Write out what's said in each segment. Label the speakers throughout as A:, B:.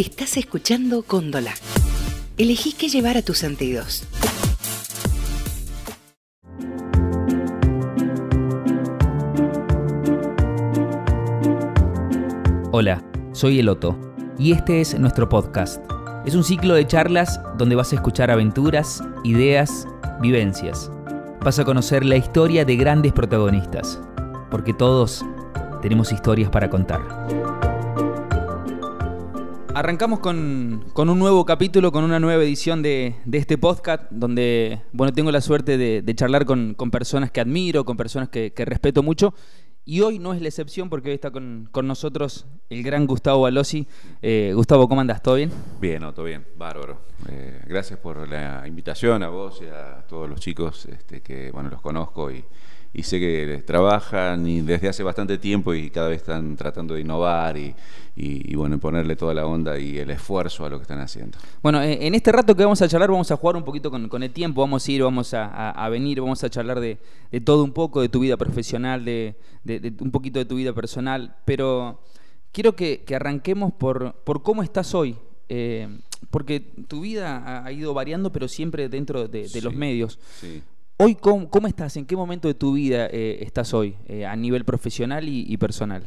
A: Estás escuchando Cóndola. Elegí qué llevar a tus sentidos.
B: Hola, soy Eloto y este es nuestro podcast. Es un ciclo de charlas donde vas a escuchar aventuras, ideas, vivencias. Vas a conocer la historia de grandes protagonistas, porque todos tenemos historias para contar. Arrancamos con, un nuevo capítulo, con una nueva edición de, este podcast, donde bueno, tengo la suerte de, charlar con, personas que admiro, con personas que, respeto mucho. Y hoy no es la excepción porque hoy está con, nosotros el gran Gustavo Balosi. Eh, Gustavo, ¿cómo andas? ¿Todo bien?
C: Bien, todo bien, bárbaro. Eh, gracias por la invitación a vos y a todos los chicos este, que bueno los conozco y, y sé que trabajan y desde hace bastante tiempo y cada vez están tratando de innovar y, y, bueno, ponerle toda la onda y el esfuerzo a lo que están haciendo.
B: Bueno, eh, en este rato que vamos a charlar vamos a jugar un poquito con, el tiempo, vamos a ir, vamos a, venir, vamos a charlar de, todo un poco, de tu vida profesional, de, un poquito de tu vida personal, pero quiero que, arranquemos por, por cómo estás hoy. Eh, porque tu vida ha ido variando, pero siempre dentro de, los medios. Sí. Hoy, ¿cómo, estás? ¿En qué momento de tu vida eh, estás hoy, eh, a nivel profesional y, personal?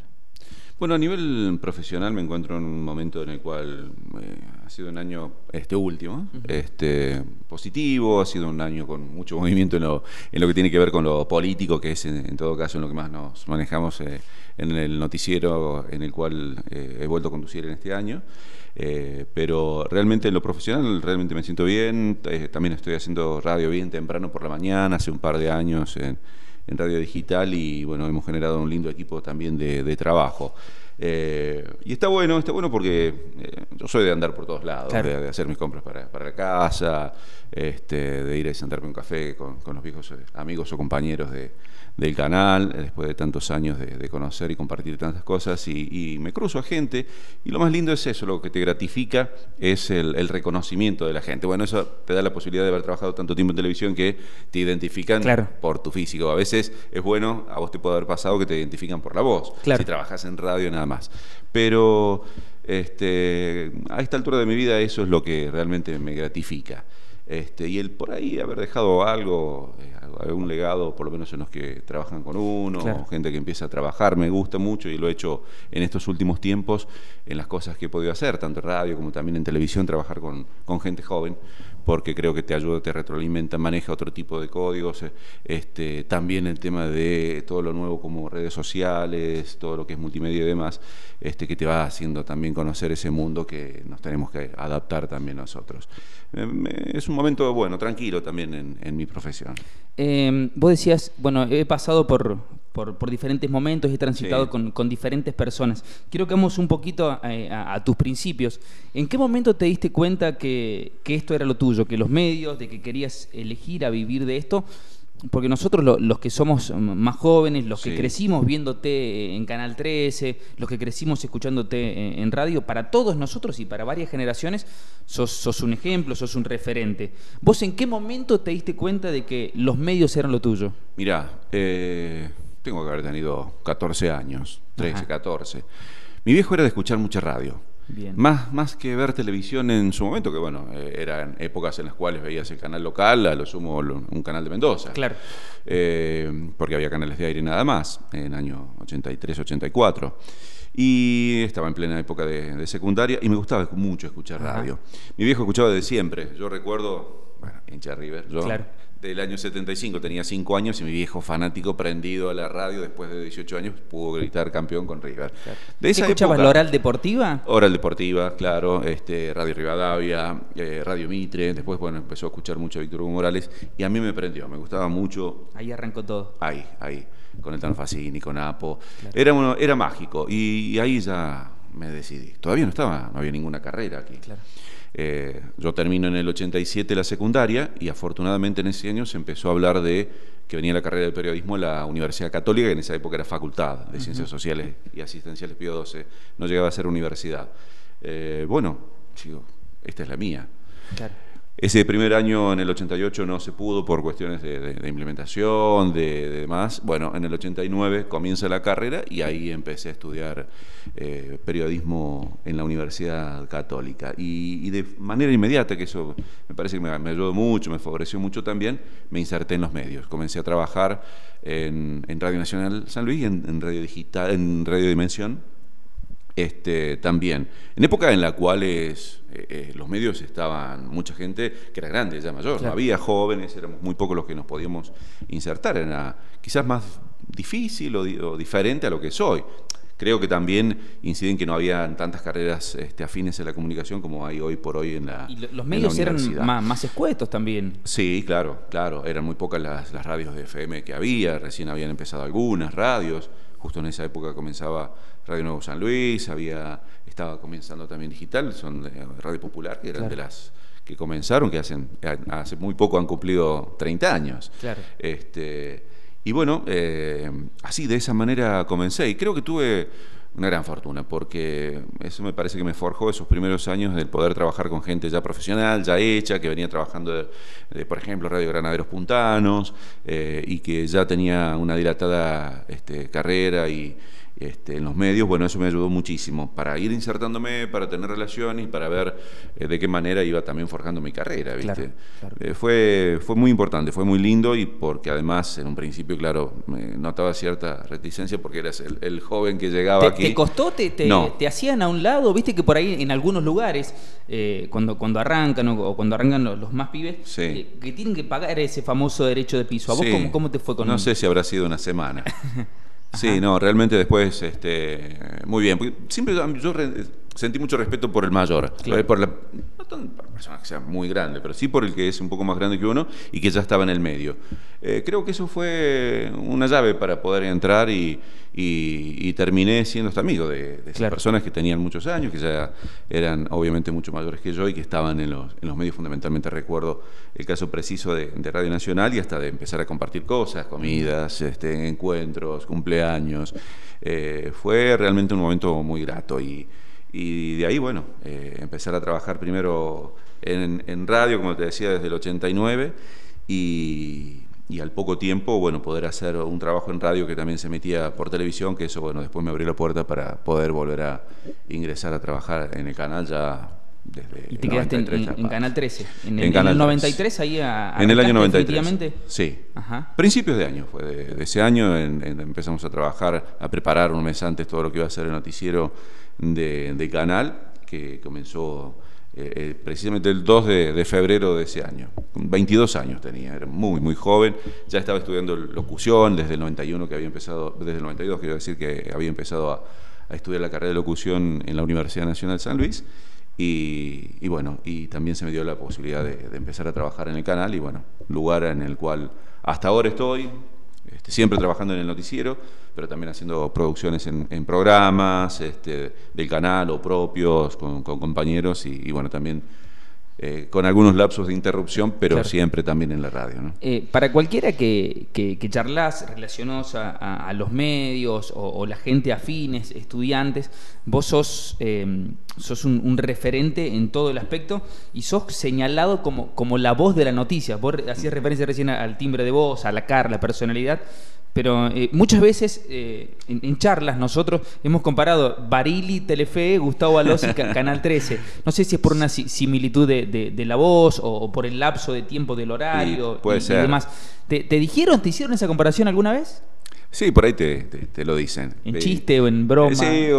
C: Bueno, a nivel profesional me encuentro en un momento en el cual eh, ha sido un año, este último, este, positivo, ha sido un año con mucho movimiento en lo, en lo que tiene que ver con lo político, que es en, todo caso en lo que más nos manejamos en el noticiero en el cual he vuelto a conducir en este año. Eh, pero realmente en lo profesional realmente me siento bien. Eh, también estoy haciendo radio bien temprano por la mañana, hace un par de años en, radio digital y bueno, hemos generado un lindo equipo también de, trabajo. Eh, y está bueno, está bueno porque yo soy de andar por todos lados, de, hacer mis compras para, para la casa, este, de ir a sentarme un café con, con los viejos amigos o compañeros de, del canal, después de tantos años de, conocer y compartir tantas cosas, y, me cruzo a gente, y lo más lindo es eso, lo que te gratifica es el, reconocimiento de la gente. Bueno, eso te da la posibilidad de haber trabajado tanto tiempo en televisión que te identifican por tu físico. A veces es bueno, a vos te puede haber pasado que te identifican por la voz, si trabajas en radio nada más. Pero este, a esta altura de mi vida eso es lo que realmente me gratifica. Este, y el por ahí haber dejado algo, eh, algún legado, por lo menos en los que trabajan con uno, gente que empieza a trabajar, me gusta mucho y lo he hecho en estos últimos tiempos en las cosas que he podido hacer, tanto en radio como también en televisión, trabajar con, con gente joven porque creo que te ayuda, te retroalimenta, maneja otro tipo de códigos, eh, este, también el tema de todo lo nuevo como redes sociales, todo lo que es multimedia y demás, este, que te va haciendo también conocer ese mundo que nos tenemos que adaptar también nosotros. Es un momento bueno, tranquilo también en, mi profesión.
B: Em, vos decías, bueno, he pasado por, por, diferentes momentos, he transitado con, diferentes personas. Quiero que vamos un poquito eh, a, tus principios. ¿En qué momento te diste cuenta que, esto era lo tuyo, que los medios, de que querías elegir a vivir de esto? Porque nosotros los que somos más jóvenes, los que crecimos viéndote en Canal 13, los que crecimos escuchándote en radio, para todos nosotros y para varias generaciones, sos, un ejemplo, sos un referente. ¿Vos en qué momento te diste cuenta de que los medios eran lo tuyo?
C: Mirá, eh, tengo que haber tenido 14 años, 13, 14. Mi viejo era de escuchar mucha radio. Más, más que ver televisión en su momento, que bueno, eh, eran épocas en las cuales veías el canal local, a lo sumo un canal de Mendoza.
B: Claro.
C: Eh, porque había canales de aire nada más, en año 83, 84. Y estaba en plena época de, secundaria y me gustaba mucho escuchar radio. Mi viejo escuchaba desde siempre. Yo recuerdo, bueno, hincha River, yo claro del año 75, tenía 5 años y mi viejo fanático prendido a la radio después de 18 años pudo gritar campeón con River.
B: De esa escuchabas la Oral Deportiva?
C: Oral Deportiva, claro, este, Radio Rivadavia, eh, Radio Mitre, después bueno, empezó a escuchar mucho a Víctor Hugo Morales y a mí me prendió, me gustaba mucho.
B: Ahí arrancó todo.
C: Ahí, ahí, con el Tanfacini, con Apo. Era, era mágico y ahí ya me decidí. Todavía no estaba, no había ninguna carrera aquí. Claro. Eh, yo termino en el 87 la secundaria y afortunadamente en ese año se empezó a hablar de que venía la carrera de periodismo en la Universidad Católica, que en esa época era facultad de Ciencias Sociales y Asistenciales Pío 12, no llegaba a ser universidad. Eh, bueno, digo, esta es la mía. Ese primer año en el 88 no se pudo por cuestiones de, implementación, de, demás. Bueno, en el 89 comienza la carrera y ahí empecé a estudiar eh, periodismo en la Universidad Católica. Y, de manera inmediata, que eso me parece que me, ayudó mucho, me favoreció mucho también, me inserté en los medios. Comencé a trabajar en, Radio Nacional San Luis, en, en Radio Digital, en Radio Dimensión este, también. En época en la cual eh, eh, los medios estaban, mucha gente que era grande, ya mayor, no había jóvenes, éramos muy pocos los que nos podíamos insertar, era quizás más difícil o, diferente a lo que soy. Creo que también inciden que no había tantas carreras este, afines en la comunicación como hay hoy por hoy en la.
B: Y los medios eran más, escuetos también.
C: Sí, claro, claro. Eran muy pocas las, las radios de FM que había, recién habían empezado algunas radios. Justo en esa época comenzaba Radio Nuevo San Luis, había, estaba comenzando también digital, son de Radio Popular, que eran de las que comenzaron, que hacen, hace muy poco han cumplido 30 años.
B: Claro.
C: Este, y bueno, eh, así de esa manera comencé y creo que tuve una gran fortuna, porque eso me parece que me forjó esos primeros años del poder trabajar con gente ya profesional, ya hecha, que venía trabajando, de, por ejemplo, Radio Granaderos Puntanos, eh, y que ya tenía una dilatada este, carrera y, este, en los medios, bueno, eso me ayudó muchísimo para ir insertándome, para tener relaciones y para ver eh, de qué manera iba también forjando mi carrera, ¿viste? Eh, fue, fue muy importante, fue muy lindo y porque además en un principio, claro, me notaba cierta reticencia porque eras el, joven que llegaba aquí.
B: ¿Te costó? Te, te, hacían a un lado? Viste que por ahí en algunos lugares, eh, cuando, cuando arrancan o, cuando arrancan los, más pibes, que tienen que pagar ese famoso derecho de piso. ¿A vos cómo, cómo, te fue con
C: No sé si habrá sido una semana. Sí, no, realmente después, este, muy bien. siempre yo sentí mucho respeto por el mayor, por la, no por la persona que sea muy grande, pero sí por el que es un poco más grande que uno y que ya estaba en el medio. Eh, creo que eso fue una llave para poder entrar y, y, terminé siendo este amigo de, de esas personas que tenían muchos años, que ya eran obviamente mucho mayores que yo y que estaban en los, en los medios fundamentalmente. Recuerdo el caso preciso de, Radio Nacional y hasta de empezar a compartir cosas, comidas, este, encuentros, cumpleaños. Eh, fue realmente un momento muy grato y, y de ahí, bueno, eh, empezar a trabajar primero en, en radio, como te decía, desde el 89 y y al poco tiempo, bueno, poder hacer un trabajo en radio que también se metía por televisión, que eso, bueno, después me abrió la puerta para poder volver a ingresar a trabajar en el canal ya desde
B: ¿Y te quedaste en, Canal 13? ¿En el, en 93 ahí a,
C: En el año 93. Sí. Ajá. Principios de año fue de, ese año, empezamos a trabajar, a preparar un mes antes todo lo que iba a ser el noticiero de, de Canal, que comenzó eh, eh, precisamente el 2 de, febrero de ese año. 22 años tenía, era muy, muy joven. Ya estaba estudiando locución desde el 91, que había empezado, desde el 92, quiero decir que había empezado a, estudiar la carrera de locución en la Universidad Nacional San Luis. Y, bueno, y también se me dio la posibilidad de, de, empezar a trabajar en el canal y bueno, lugar en el cual hasta ahora estoy, este, siempre trabajando en el noticiero, pero también haciendo producciones en, programas este, del canal o propios con, compañeros y, bueno, también eh, con algunos lapsos de interrupción, pero siempre también en la radio.
B: Eh, para cualquiera que, que, que charlas relacionados a, los medios o, la gente afines, estudiantes, vos sos, eh, sos un, referente en todo el aspecto y sos señalado como, como la voz de la noticia. Vos hacías referencia recién al timbre de voz, a la cara, la personalidad. Pero eh, muchas veces eh, en, charlas nosotros hemos comparado Barili, Telefe, Gustavo Alós y Canal 13. No sé si es por una similitud de, la voz o, por el lapso de tiempo del horario
C: puede ser. demás.
B: ¿Te, dijeron, te hicieron esa comparación alguna vez?
C: Sí, por ahí te, te, lo dicen.
B: ¿En chiste o en broma?
C: Sí,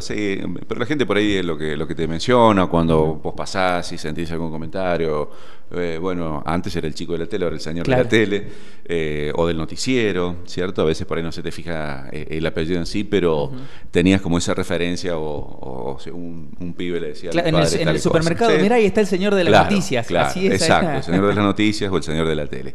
C: sí, pero la gente por ahí es lo que, lo que te menciona cuando vos pasás y sentís algún comentario. Eh, bueno, antes era el chico de la tele, ahora el señor de la tele, eh, o del noticiero, ¿cierto? A veces por ahí no se te fija eh, el apellido en sí, pero tenías como esa referencia o, un, pibe le decía...
B: en el, en el supermercado, mirá, ahí está el señor de las noticias.
C: Claro, Así es, exacto, el señor de las noticias o el señor de la tele.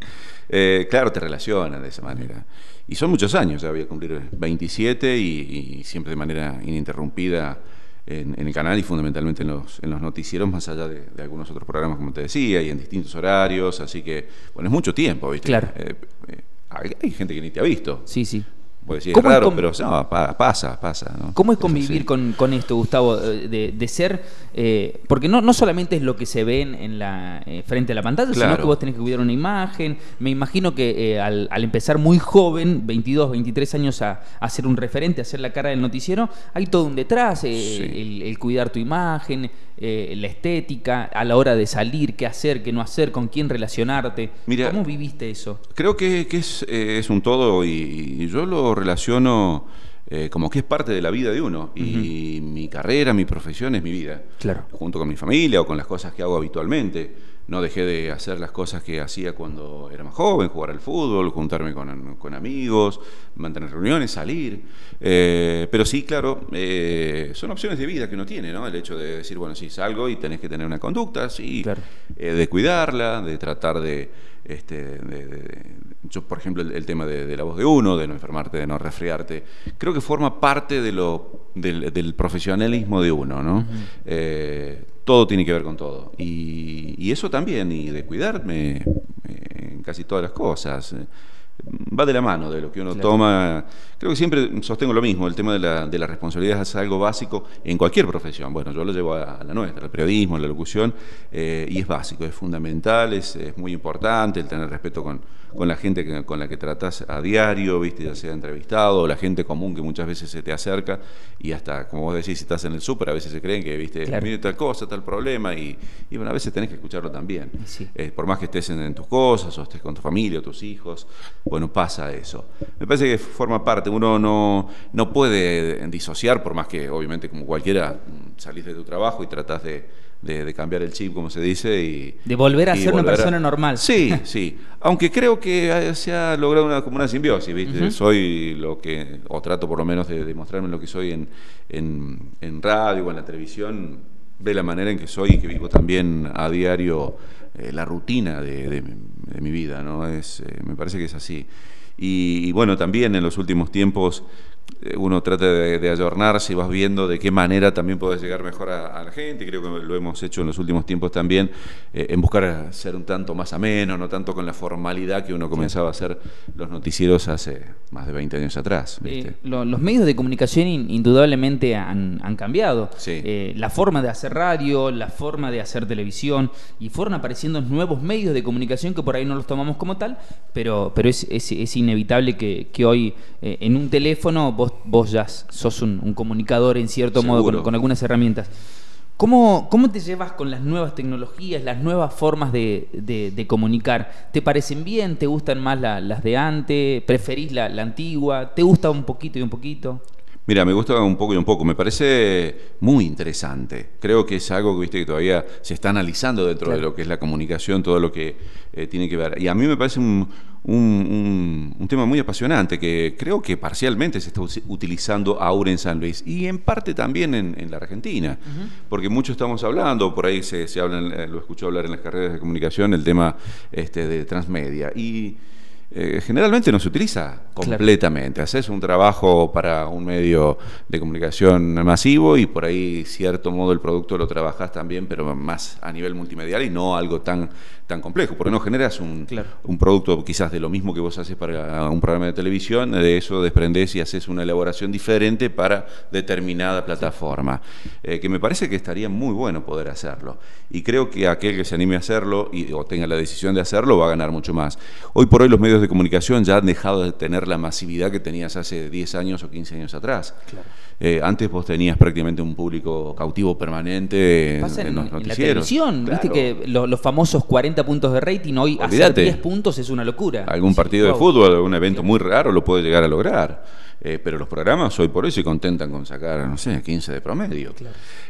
C: claro, te relacionan de esa manera. Y son muchos años, ya voy a cumplir 27 y, siempre de manera ininterrumpida en, el canal y fundamentalmente en los, en los noticieros, más allá de, algunos otros programas, como te decía, y en distintos horarios. Así que, bueno, es mucho tiempo, ¿viste?
B: Claro.
C: Eh, eh, hay, gente que ni te ha visto.
B: Sí, sí.
C: Puede decir, es raro, pero no, pasa, pasa.
B: ¿Cómo es convivir con, con, esto, Gustavo? Eh, de, de ser, eh, porque no, no solamente es lo que se ve en la, eh, frente a la pantalla, sino que vos tenés que cuidar una imagen. Me imagino que al, al, empezar muy joven, 22, 23 años, a, a, ser un referente, a ser la cara del noticiero, hay todo un detrás, el, el, cuidar tu imagen, la estética, a la hora de salir, qué hacer, qué no hacer, con quién relacionarte. ¿Cómo viviste eso?
C: Creo que, que es, es, un todo y, y yo lo relaciono eh, como que es parte de la vida de uno. Y mi carrera, mi profesión es mi vida.
B: Claro.
C: Junto con mi familia o con las cosas que hago habitualmente. No dejé de hacer las cosas que hacía cuando era más joven, jugar al fútbol, juntarme con, amigos, mantener reuniones, salir. Eh, pero sí, claro, eh, son opciones de vida que uno tiene, ¿no? El hecho de decir, bueno, sí, salgo y tenés que tener una conducta, sí, de cuidarla, de tratar de, este, yo, por ejemplo, el, tema de, la voz de uno, de no enfermarte, de no resfriarte, creo que forma parte de lo, del, profesionalismo de uno, ¿no? Eh, todo tiene que ver con todo. Y, eso también, y de cuidarme eh, en casi todas las cosas va de la mano de lo que uno toma. Creo que siempre sostengo lo mismo, el tema de la, de la, responsabilidad es algo básico en cualquier profesión. Bueno, yo lo llevo a, la nuestra, al periodismo, a la locución, eh, y es básico, es fundamental, es, es, muy importante el tener respeto con, con la gente con la que tratas a diario, viste, ya sea entrevistado, o la gente común que muchas veces se te acerca, y hasta, como vos decís, si estás en el súper, a veces se creen que, viste, mire tal cosa, tal problema, y, y, bueno, a veces tenés que escucharlo también. Eh, por más que estés en, en tus cosas, o estés con tu familia, o tus hijos, bueno, pasa eso. Me parece que forma parte, uno no, no puede disociar, por más que obviamente como cualquiera salís de tu trabajo y tratás de, de, cambiar el chip, como se dice, y...
B: De volver a ser una persona normal.
C: Sí, sí. Aunque creo que se ha logrado una, como una simbiosis, ¿viste? Soy lo que, o trato por lo menos de demostrarme lo que soy en, en, en radio o en la televisión, ve la manera en que soy y que vivo también a diario eh, la rutina de, mi vida, ¿no? Es, eh, me parece que es así. y, bueno, también en los últimos tiempos uno trata de, de, ayornarse y vas viendo de qué manera también puedes llegar mejor a, la gente, y creo que lo hemos hecho en los últimos tiempos también, eh, en buscar ser un tanto más ameno, no tanto con la formalidad que uno comenzaba a hacer los noticieros hace más de 20 años atrás.
B: Eh, los medios de comunicación indudablemente han, cambiado. la forma de hacer radio, la forma de hacer televisión, y fueron apareciendo nuevos medios de comunicación que por ahí no los tomamos como tal, pero, pero es, es, inevitable que, que hoy en un teléfono vos, ya sos un, comunicador en cierto modo con, algunas herramientas. ¿Cómo, ¿Cómo, te llevas con las nuevas tecnologías, las nuevas formas de, comunicar? ¿Te parecen bien? ¿Te gustan más las de antes? ¿Preferís la, la antigua? ¿Te gusta un poquito y un poquito?
C: Mira, me gusta un poco y un poco. Me parece muy interesante. Creo que es algo que viste que todavía se está analizando dentro de lo que es la comunicación, todo lo que eh, tiene que ver. Y a mí me parece un, un, tema muy apasionante que creo que parcialmente se está utilizando ahora en San Luis y en parte también en, la Argentina, porque mucho estamos hablando, por ahí se, se habla, eh, lo escucho hablar en las carreras de comunicación, el tema este, de transmedia. Y eh, generalmente no se utiliza completamente. Haces un trabajo para un medio de comunicación masivo y por ahí, cierto modo, el producto lo trabajas también, pero más a nivel multimedial y no algo tan, tan complejo, porque no generas un, un producto quizás de lo mismo que vos haces para un programa de televisión, de eso desprendés y haces una elaboración diferente para determinada plataforma, eh, que me parece que estaría muy bueno poder hacerlo. Y creo que aquel que se anime a hacerlo y, o tenga la decisión de hacerlo va a ganar mucho más. Hoy por hoy los medios de comunicación ya han dejado de tener la masividad que tenías hace 10 años o 15 años atrás. Eh, antes vos tenías prácticamente un público cautivo permanente en, los noticieros.
B: la televisión, viste que los, famosos 40 puntos de rating hoy hacer 10 puntos es una locura.
C: Algún partido de fútbol, algún evento muy raro lo puede llegar a lograr. Eh, pero los programas hoy por hoy se contentan con sacar, no sé, 15 de promedio.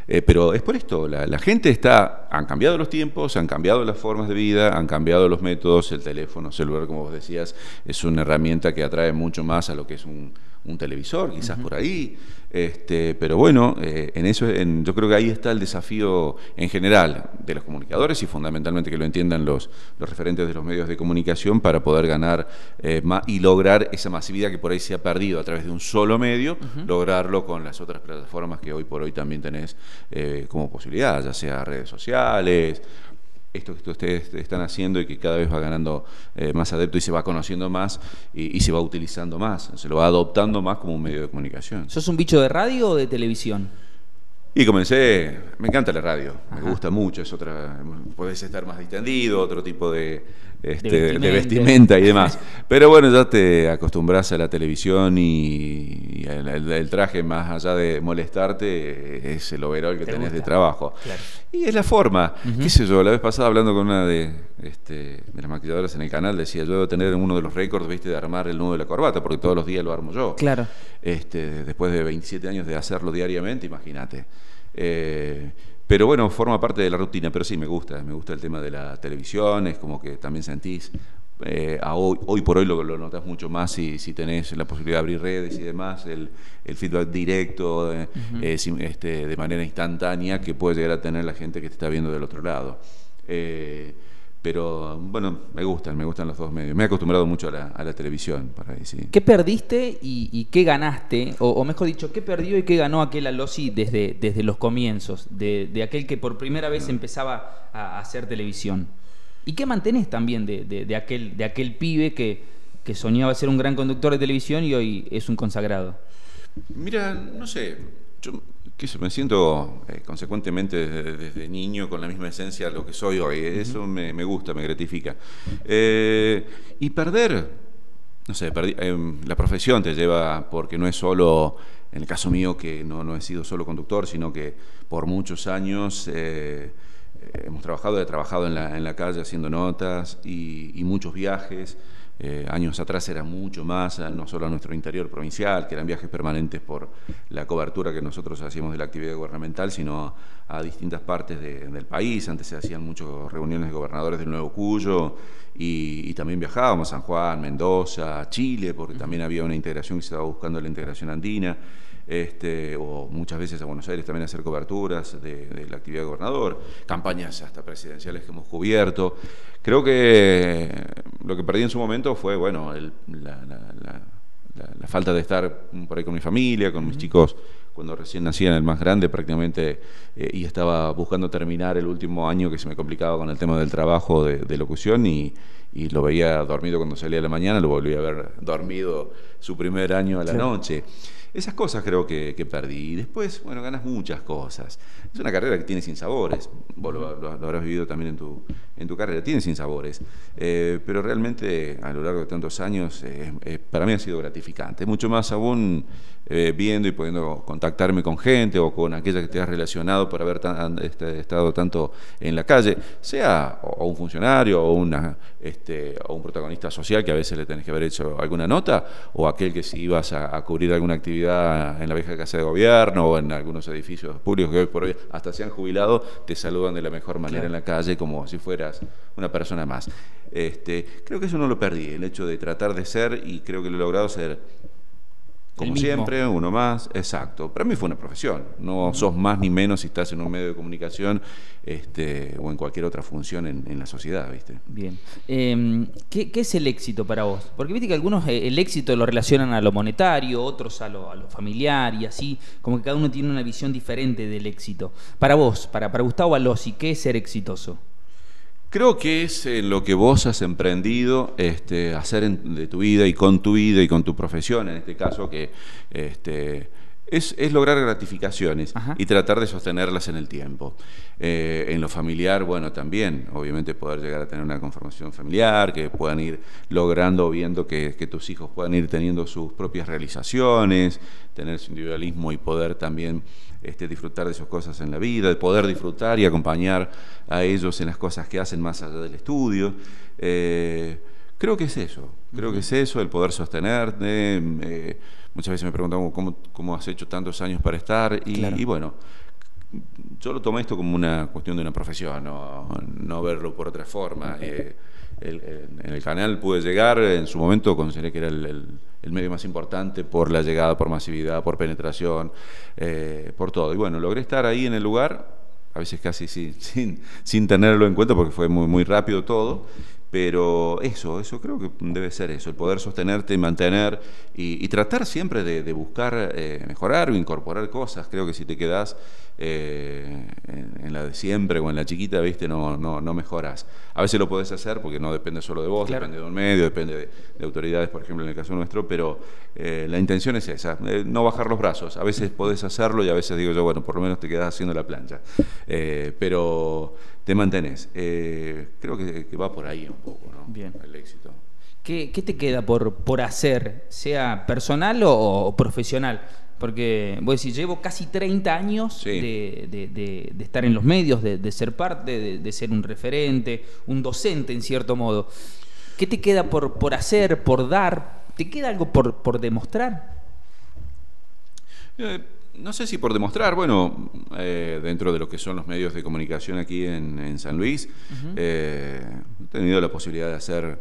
C: Eh, pero es por esto, la, gente está, han cambiado los tiempos, han cambiado las formas de vida, han cambiado los métodos, el teléfono celular, como vos decías, es una herramienta que atrae mucho más a lo que es un, un televisor, quizás por ahí. Este, pero bueno, eh, en eso yo creo que ahí está el desafío en general de los comunicadores y fundamentalmente que lo entiendan los, los referentes de los medios de comunicación para poder ganar eh, y lograr esa masividad que por ahí se ha perdido a través de un solo medio, lograrlo con las otras plataformas que hoy por hoy también tenés eh, como posibilidad, ya sea redes sociales esto que ustedes están haciendo y que cada vez va ganando eh, más adepto y se va conociendo más y, se va utilizando más, se lo va adoptando más como un medio de comunicación.
B: ¿Sos un bicho de radio o de televisión?
C: Y comencé, me encanta la radio, me gusta mucho, es otra, podés estar más distendido, otro tipo de, este, de, vestimenta. y demás. Pero bueno, ya te acostumbras a la televisión y, el, traje, más allá de molestarte, es el overall que tenés de trabajo. Y es la forma. ¿Qué sé yo? La vez pasada hablando con una de, este, de las maquilladoras en el canal, decía, yo debo tener uno de los récords, viste, de armar el nudo de la corbata, porque todos los días lo armo yo.
B: Claro.
C: Este, después de 27 años de hacerlo diariamente, imagínate. Eh, pero bueno, forma parte de la rutina, pero sí, me gusta, me gusta el tema de la televisión, es como que también sentís, eh, hoy, por hoy lo, lo notas mucho más si, si, tenés la posibilidad de abrir redes y demás, el, feedback directo, eh, eh, este, de manera instantánea que puede llegar a tener la gente que te está viendo del otro lado. Pero bueno, me gustan, me gustan los dos medios. Me he acostumbrado mucho a la, a la televisión. Para ahí,
B: ¿Qué perdiste y, qué ganaste? O, mejor dicho, ¿qué perdió y qué ganó aquel Alosi desde, desde los comienzos? De, aquel que por primera vez empezaba a hacer televisión. ¿Y qué mantenés también de, aquel, de aquel pibe que, que soñaba ser un gran conductor de televisión y hoy es un consagrado?
C: Mira, no sé. Yo me siento eh, consecuentemente desde, niño con la misma esencia de lo que soy hoy. Eso me, gusta, me gratifica. Eh, y perder, no sé, eh, la profesión te lleva, porque no es solo, en el caso mío, que no, no he sido solo conductor, sino que por muchos años hemos trabajado, he trabajado en la, en la calle haciendo notas y muchos viajes. Eh, años atrás era mucho más, no solo a nuestro interior provincial, que eran viajes permanentes por la cobertura que nosotros hacíamos de la actividad gubernamental, sino a, distintas partes del país. Antes se hacían muchas reuniones de gobernadores del Nuevo Cuyo y, también viajábamos a San Juan, Mendoza, Chile, porque también había una integración que se estaba buscando la integración andina. Este, o muchas veces a Buenos Aires también hacer coberturas de, la actividad de gobernador, campañas hasta presidenciales que hemos cubierto. Creo que lo que perdí en su momento fue, bueno, la, falta de estar por ahí con mi familia, con mis chicos cuando recién nacían, el más grande prácticamente, eh, y estaba buscando terminar el último año que se me complicaba con el tema del trabajo de, locución y, lo veía dormido cuando salía a la mañana, lo volví a ver dormido su primer año a la noche. Esas cosas creo que, perdí. Y después, bueno, ganas muchas cosas. Es una carrera que tiene sinsabores. Vos lo, habrás vivido también en tu, en tu carrera. Tiene sinsabores. Eh, pero realmente, a lo largo de tantos años, eh, eh, para mí ha sido gratificante. Mucho más aún eh, viendo y pudiendo contactarme con gente o con aquella que te has relacionado por haber este, estado tanto en la calle, sea o, un funcionario o, una, este, o un protagonista social que a veces le tenés que haber hecho alguna nota, o aquel que si ibas a, cubrir alguna actividad en la vieja casa de gobierno o en algunos edificios públicos que hoy por hoy hasta se han jubilado, te saludan de la mejor manera en la calle como si una persona más. Este, creo que eso no lo perdí, el hecho de tratar de ser, y creo que lo he logrado ser como siempre, uno más, exacto. Para mí fue una profesión. No sos más ni menos si estás en un medio de comunicación este, o en cualquier otra función en, la sociedad, ¿viste?
B: Bien. Em, ¿qué, es el éxito para vos? Porque viste que algunos eh, el éxito lo relacionan a lo monetario, otros a lo, a lo, familiar y así, como que cada uno tiene una visión diferente del éxito. Para vos, para, para Gustavo Alossi, ¿qué es ser exitoso?
C: Creo que es eh, lo que vos has emprendido este, hacer de tu vida y con tu vida y con tu profesión, en este caso, que este, es, lograr gratificaciones y tratar de sostenerlas en el tiempo. Eh, en lo familiar, bueno, también, obviamente poder llegar a tener una conformación familiar, que puedan ir logrando, viendo que, que tus hijos puedan ir teniendo sus propias realizaciones, tener su individualismo y poder también este, disfrutar de sus cosas en la vida, de poder disfrutar y acompañar a ellos en las cosas que hacen más allá del estudio. Eh, creo que es eso, creo que es eso, el poder sostenerte. Eh, muchas veces me preguntan ¿cómo, has hecho tantos años para estar y, bueno, yo lo tomé esto como una cuestión de una profesión, no, verlo por otra forma. Eh, en el canal pude llegar, en su momento consideré que era el el medio más importante por la llegada, por masividad, por penetración, eh, por todo. Y bueno, logré estar ahí en el lugar, a veces casi sin, sin, tenerlo en cuenta porque fue muy, muy rápido todo, Pero eso, eso creo que debe ser eso, el poder sostenerte, mantener y, tratar siempre de, buscar eh, mejorar o incorporar cosas. Creo que si te quedas eh, en, la de siempre o en la chiquita, viste, no, no, no mejoras. A veces lo podés hacer porque no depende solo de vos, depende de un medio, depende de, autoridades, por ejemplo, en el caso nuestro, pero eh, la intención es esa, no bajar los brazos. A veces podés hacerlo y a veces digo yo, bueno, por lo menos te quedas haciendo la plancha. pero te mantenés. creo que, que va por ahí un poco, ¿no?
B: Bien. El éxito. ¿Qué, te queda por, por hacer, sea personal o, profesional? Porque voy a decir, llevo casi 30 años de, estar en los medios, de, ser parte, de, ser un referente, un docente en cierto modo. ¿Qué te queda por, por hacer, por dar? ¿Te queda algo por, por demostrar?
C: Eh, no sé si por demostrar, bueno, eh, dentro de lo que son los medios de comunicación aquí en, San Luis, eh, he tenido la posibilidad de hacer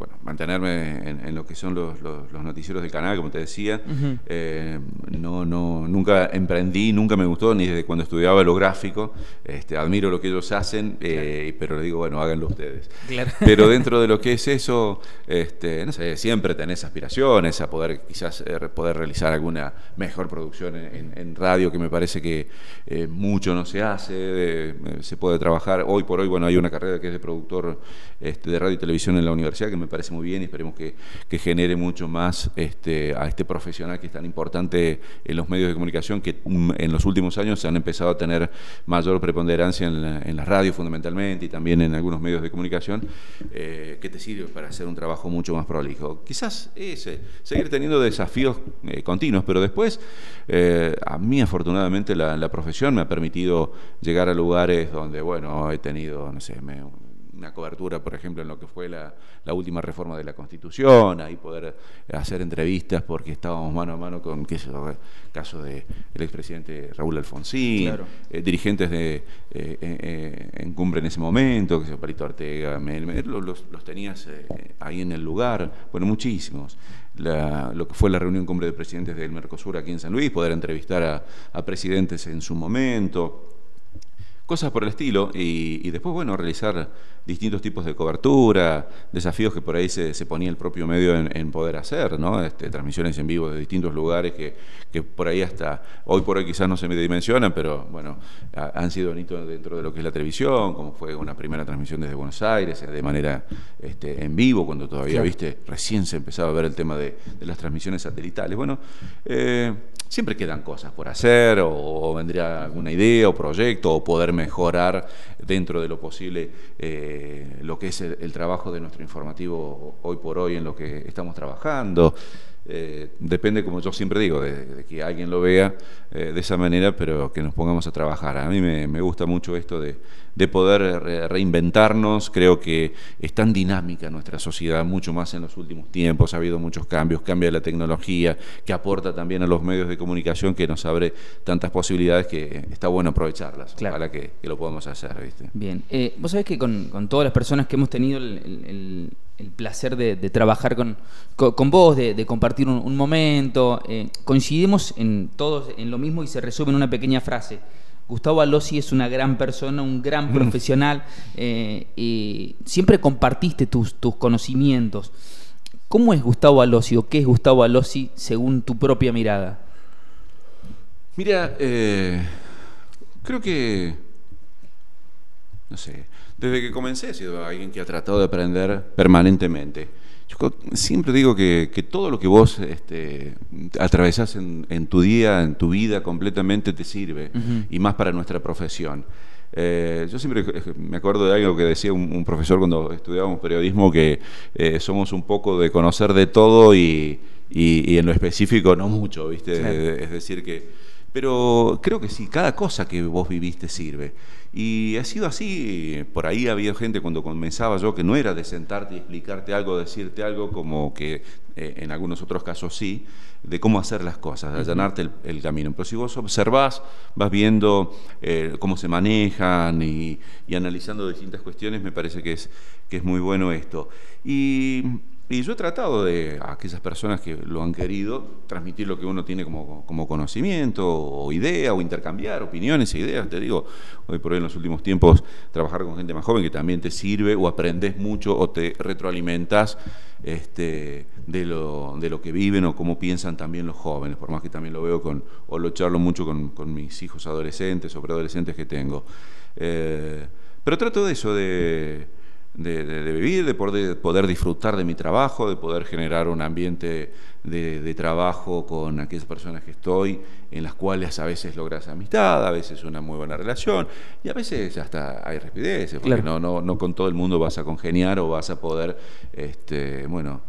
C: bueno, mantenerme en, lo que son los, noticieros del canal, como te decía. Eh, no, no, nunca emprendí, nunca me gustó, ni desde cuando estudiaba lo gráfico. Este, admiro lo que ellos hacen, eh, pero le digo, bueno, háganlo ustedes. Pero dentro de lo que es eso, este, no sé, siempre tenés aspiraciones a poder quizás eh, poder realizar alguna mejor producción en, radio, que me parece que mucho no se hace, se puede trabajar. Hoy por hoy, bueno, hay una carrera que es de productor este, de radio y televisión en la universidad que me parece muy bien y esperemos que, genere mucho más este, a este profesional que es tan importante en los medios de comunicación que mm, en los últimos años se han empezado a tener mayor preponderancia en la, en radio fundamentalmente y también en algunos medios de comunicación eh, que te sirve para hacer un trabajo mucho más prolijo. Quizás ese, seguir teniendo desafíos eh, continuos, pero después eh, a mí afortunadamente la, la profesión me ha permitido llegar a lugares donde, bueno, he tenido, no sé, me, una cobertura, por ejemplo, en lo que fue la, última reforma de la Constitución, ahí poder hacer entrevistas porque estábamos mano a mano con, qué el caso del expresidente Raúl Alfonsín, eh, dirigentes de eh, eh, en cumbre en ese momento, que se Palito Ortega, los, los, tenías ahí en el lugar, bueno, muchísimos. lo que fue la reunión cumbre de presidentes del Mercosur aquí en San Luis, poder entrevistar a presidentes en su momento cosas por el estilo, y, después, bueno, realizar distintos tipos de cobertura, desafíos que por ahí se, ponía el propio medio en, poder hacer, ¿no? Este, transmisiones en vivo de distintos lugares que, que, por ahí hasta, hoy por hoy quizás no se me dimensionan, pero bueno, han sido bonitos dentro de lo que es la televisión, como fue una primera transmisión desde Buenos Aires, de manera este, en vivo, cuando todavía, viste, recién se empezaba a ver el tema de, las transmisiones satelitales. Bueno, eh, siempre quedan cosas por hacer, o, vendría alguna idea o proyecto, o poder mejorar dentro de lo posible eh, lo que es el, trabajo de nuestro informativo hoy por hoy en lo que estamos trabajando. Eh, depende, como yo siempre digo, de, que alguien lo vea eh, de esa manera, pero que nos pongamos a trabajar. A mí me, gusta mucho esto de, poder reinventarnos. Creo que es tan dinámica nuestra sociedad, mucho más en los últimos tiempos. Ha habido muchos cambios, cambia la tecnología, que aporta también a los medios de comunicación, que nos abre tantas posibilidades que está bueno aprovecharlas. para que, lo podamos hacer. ¿viste?
B: Bien, eh, vos sabés que con, todas las personas que hemos tenido el el placer de, trabajar con, con, vos, de, compartir un, momento. Eh, coincidimos en todos en lo mismo y se resume en una pequeña frase. Gustavo Alossi es una gran persona, un gran mm. profesional eh, y siempre compartiste tus, tus conocimientos. ¿Cómo es Gustavo Alossi o qué es Gustavo Alossi según tu propia mirada?
C: Mira, eh, creo que, no sé, desde que comencé he sido alguien que ha tratado de aprender permanentemente. Yo siempre digo que, todo lo que vos este, atravesás en, tu día, en tu vida, completamente te sirve, y más para nuestra profesión. Eh, yo siempre me acuerdo de algo que decía un, profesor cuando estudiábamos periodismo, que eh, somos un poco de conocer de todo y, en lo específico no mucho, ¿viste? Es decir, que... Pero creo que sí, cada cosa que vos viviste sirve. Y ha sido así, por ahí había gente cuando comenzaba yo que no era de sentarte y explicarte algo, decirte algo, como que eh, en algunos otros casos sí, de cómo hacer las cosas, de allanarte el, camino. Pero si vos observás, vas viendo eh, cómo se manejan y, analizando distintas cuestiones, me parece que es, que es muy bueno esto. Y y yo he tratado de, a aquellas personas que lo han querido, transmitir lo que uno tiene como, como conocimiento o idea o intercambiar opiniones e ideas. Te digo, hoy por hoy en los últimos tiempos trabajar con gente más joven que también te sirve o aprendes mucho o te retroalimentas este, de, lo, de lo que viven o cómo piensan también los jóvenes, por más que también lo veo con, o lo charlo mucho con, con mis hijos adolescentes o preadolescentes que tengo. Eh, pero trato de eso, de de, vivir, de poder, disfrutar de mi trabajo, de poder generar un ambiente de, trabajo con aquellas personas que estoy, en las cuales a veces logras amistad, a veces una muy buena relación, y a veces hasta hay respideces, porque no, no, no con todo el mundo vas a congeniar o vas a poder, este, bueno,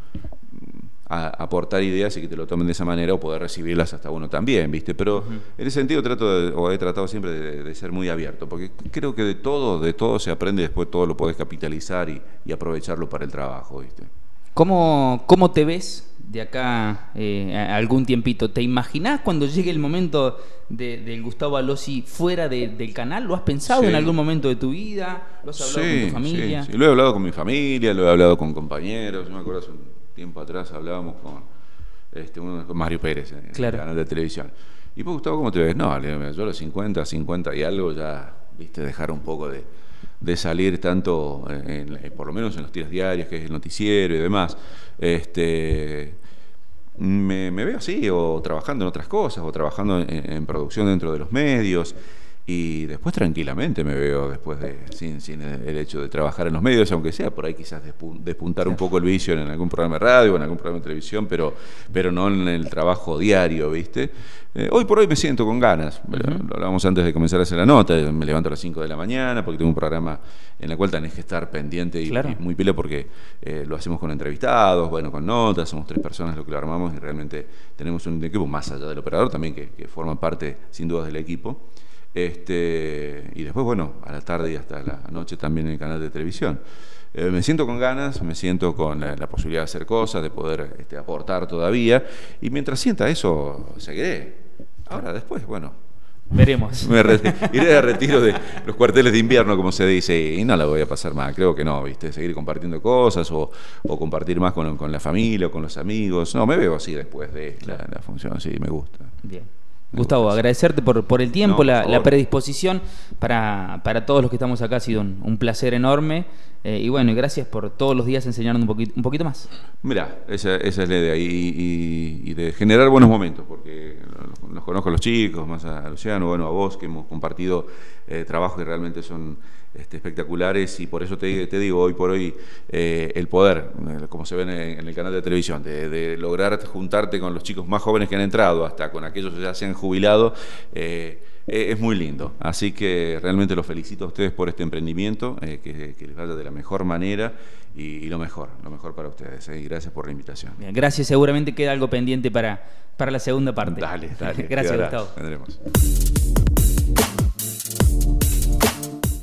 C: aportar ideas y que te lo tomen de esa manera o poder recibirlas hasta uno también, ¿viste? Pero en ese sentido trato o he tratado siempre de, ser muy abierto, porque creo que de todo, de todo se aprende, después todo lo podés capitalizar y, aprovecharlo para el trabajo, ¿viste?
B: ¿Cómo, cómo te ves de acá eh, algún tiempito? ¿Te imaginás cuando llegue el momento del Gustavo Alossi fuera del canal? ¿Lo has pensado en algún momento de tu vida? ¿Lo has hablado con tu familia?
C: Sí, lo he hablado con mi familia, lo he hablado con compañeros, me acuerdo tiempo atrás hablábamos con, este, uno, con Mario Pérez en el canal de televisión. Y pues Gustavo, ¿cómo te ves? No, yo a los 50, 50 y algo ya, viste, dejar un poco de, de salir tanto, por lo menos en los tiras diarias, que es el noticiero y demás. Este, me, veo así, o trabajando en otras cosas, o trabajando en producción dentro de los medios. Y después tranquilamente me veo después de, sin, sin el hecho de trabajar en los medios, aunque sea por ahí quizás despuntar un poco el vicio en algún programa de radio o en algún programa de televisión, pero, pero no en el trabajo diario, ¿viste? Eh, hoy por hoy me siento con ganas, lo hablábamos antes de comenzar a hacer la nota, me levanto a las 5 de la mañana porque tengo un programa en el cual tenés que estar pendiente y, muy pila porque eh, lo hacemos con entrevistados, bueno, con notas, somos tres personas lo que lo armamos y realmente tenemos un equipo más allá del operador también que, que forma parte sin dudas del equipo. Este, y después, bueno, a la tarde y hasta la noche también en el canal de televisión. Eh, me siento con ganas, me siento con la, posibilidad de hacer cosas, de poder este, aportar todavía, y mientras sienta eso, seguiré. Ahora, después, bueno.
B: Veremos.
C: iré de retiro de los cuarteles de invierno, como se dice, y no la voy a pasar mal, creo que no, ¿viste? Seguir compartiendo cosas o, compartir más con, con, la familia o con los amigos. No, me veo así después de la, la función, sí, me gusta.
B: Bien. Gustavo, agradecerte por, por el tiempo, la, predisposición para, para, todos los que estamos acá. Ha sido un, placer enorme. Eh, y bueno, y gracias por todos los días enseñarnos un poquito, un poquito más.
C: Mira, esa, esa, es la idea. Y, y, de generar buenos momentos, porque los, conozco a los chicos, más a Luciano, bueno, a vos, que hemos compartido eh, trabajos que realmente son este, espectaculares y por eso te, te, digo hoy por hoy eh, el poder, eh, como se ve en, el canal de televisión, de, lograr juntarte con los chicos más jóvenes que han entrado, hasta con aquellos que ya se han jubilado, eh, es muy lindo. Así que realmente los felicito a ustedes por este emprendimiento, que, les vaya de la mejor manera y, lo mejor, lo mejor para ustedes. Y gracias por la invitación.
B: gracias, seguramente queda algo pendiente para, para la segunda parte.
C: Dale, dale.
B: gracias, Gustavo.